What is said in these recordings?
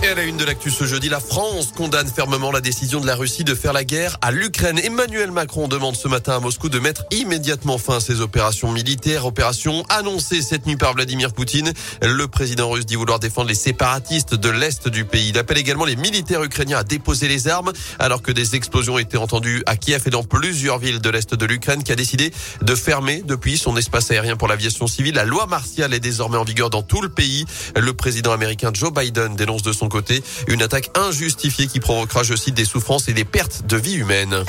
Et à la une de l'actu ce jeudi, la France condamne fermement la décision de la Russie de faire la guerre à l'Ukraine. Emmanuel Macron demande ce matin à Moscou de mettre immédiatement fin à ces opérations militaires, opérations annoncées cette nuit par Vladimir Poutine. Le président russe dit vouloir défendre les séparatistes de l'Est du pays. Il appelle également les militaires ukrainiens à déposer les armes alors que des explosions été entendues à Kiev et dans plusieurs villes de l'Est de l'Ukraine qui a décidé de fermer depuis son espace aérien pour l'aviation civile. La loi martiale est désormais en vigueur dans tout le pays. Le président américain Joe Biden dénonce de son côté. Une attaque injustifiée qui provoquera, je cite, des souffrances et des pertes de vie humaine.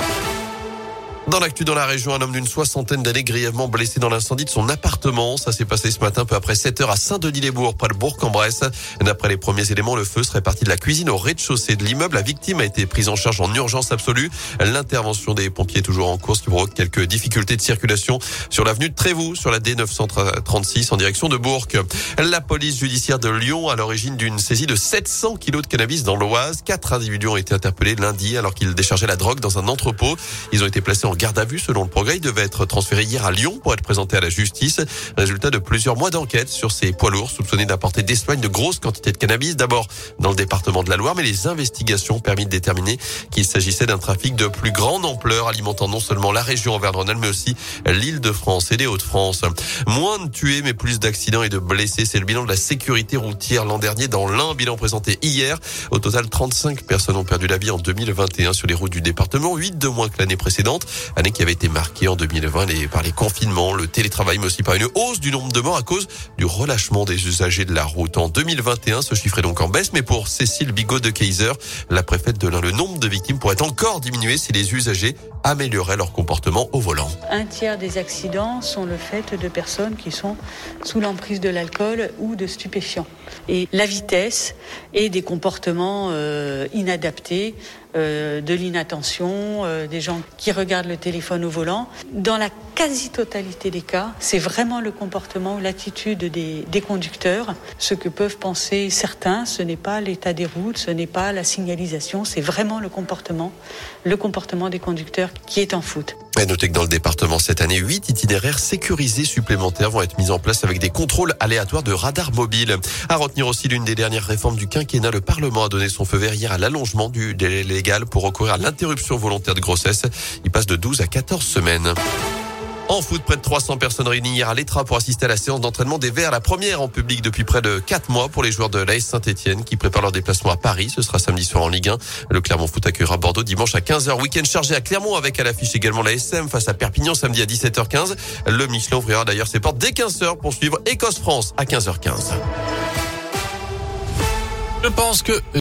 Dans l'actu dans la région, un homme d'une soixantaine d'années grièvement blessé dans l'incendie de son appartement. Ça s'est passé ce matin peu après 7 heures à Saint-Denis-les-Bourgs, près de Bourg-en-Bresse. D'après les premiers éléments, le feu serait parti de la cuisine au rez-de-chaussée de l'immeuble. La victime a été prise en charge en urgence absolue. L'intervention des pompiers est toujours en cours, ce qui provoque quelques difficultés de circulation sur l'avenue de Trévoux, sur la D936 en direction de Bourg. La police judiciaire de Lyon à l'origine d'une saisie de 700 kilos de cannabis dans l'Oise. Quatre individus ont été interpellés lundi alors qu'ils déchargeaient la drogue dans un entrepôt. Ils ont été placés garde à vue selon le progrès. Il devait être transféré hier à Lyon pour être présenté à la justice. Résultat de plusieurs mois d'enquête sur ces poids lourds soupçonnés d'apporter d'Espagne de grosses quantités de cannabis. D'abord dans le département de la Loire, mais les investigations ont permis de déterminer qu'il s'agissait d'un trafic de plus grande ampleur alimentant non seulement la région Auvergne-Rhône-Alpes, mais aussi l'île de France et les Hauts-de-France. Moins de tués, mais plus d'accidents et de blessés. C'est le bilan de la sécurité routière l'an dernier dans l'un bilan présenté hier. Au total, 35 personnes ont perdu la vie en 2021 sur les routes du département, 8 de moins que l'année précédente, année qui avait été marquée en 2020 par les confinements, le télétravail, mais aussi par une hausse du nombre de morts à cause du relâchement des usagers de la route. En 2021, ce chiffre est donc en baisse, mais pour Cécile Bigot de Kaiser, la préfète de l'un, le nombre de victimes pourrait encore diminuer si les usagers amélioraient leur comportement au volant. Un tiers des accidents sont le fait de personnes qui sont sous l'emprise de l'alcool ou de stupéfiants. Et la vitesse et des comportements euh, inadaptés euh, de l'inattention, euh, des gens qui regardent le téléphone au volant. Dans la quasi-totalité des cas, c'est vraiment le comportement ou l'attitude des, des, conducteurs. Ce que peuvent penser certains, ce n'est pas l'état des routes, ce n'est pas la signalisation, c'est vraiment le comportement, le comportement des conducteurs qui est en foot. Et notez que dans le département cette année, huit itinéraires sécurisés supplémentaires vont être mis en place avec des contrôles aléatoires de radars mobiles. À retenir aussi l'une des dernières réformes du quinquennat, le Parlement a donné son feu vert hier à l'allongement du délai légal pour recourir à l'interruption volontaire de grossesse. Il passe de 12 à 14 semaines. En foot, près de 300 personnes réunies hier à l'Etra pour assister à la séance d'entraînement des Verts, la première en public depuis près de 4 mois pour les joueurs de l'AS Saint-Etienne qui préparent leur déplacement à Paris. Ce sera samedi soir en Ligue 1. Le Clermont Foot accueillera Bordeaux dimanche à 15h. Week-end chargé à Clermont avec à l'affiche également la SM face à Perpignan samedi à 17h15. Le Michelin ouvrira d'ailleurs ses portes dès 15h pour suivre Écosse-France à 15h15. Je pense que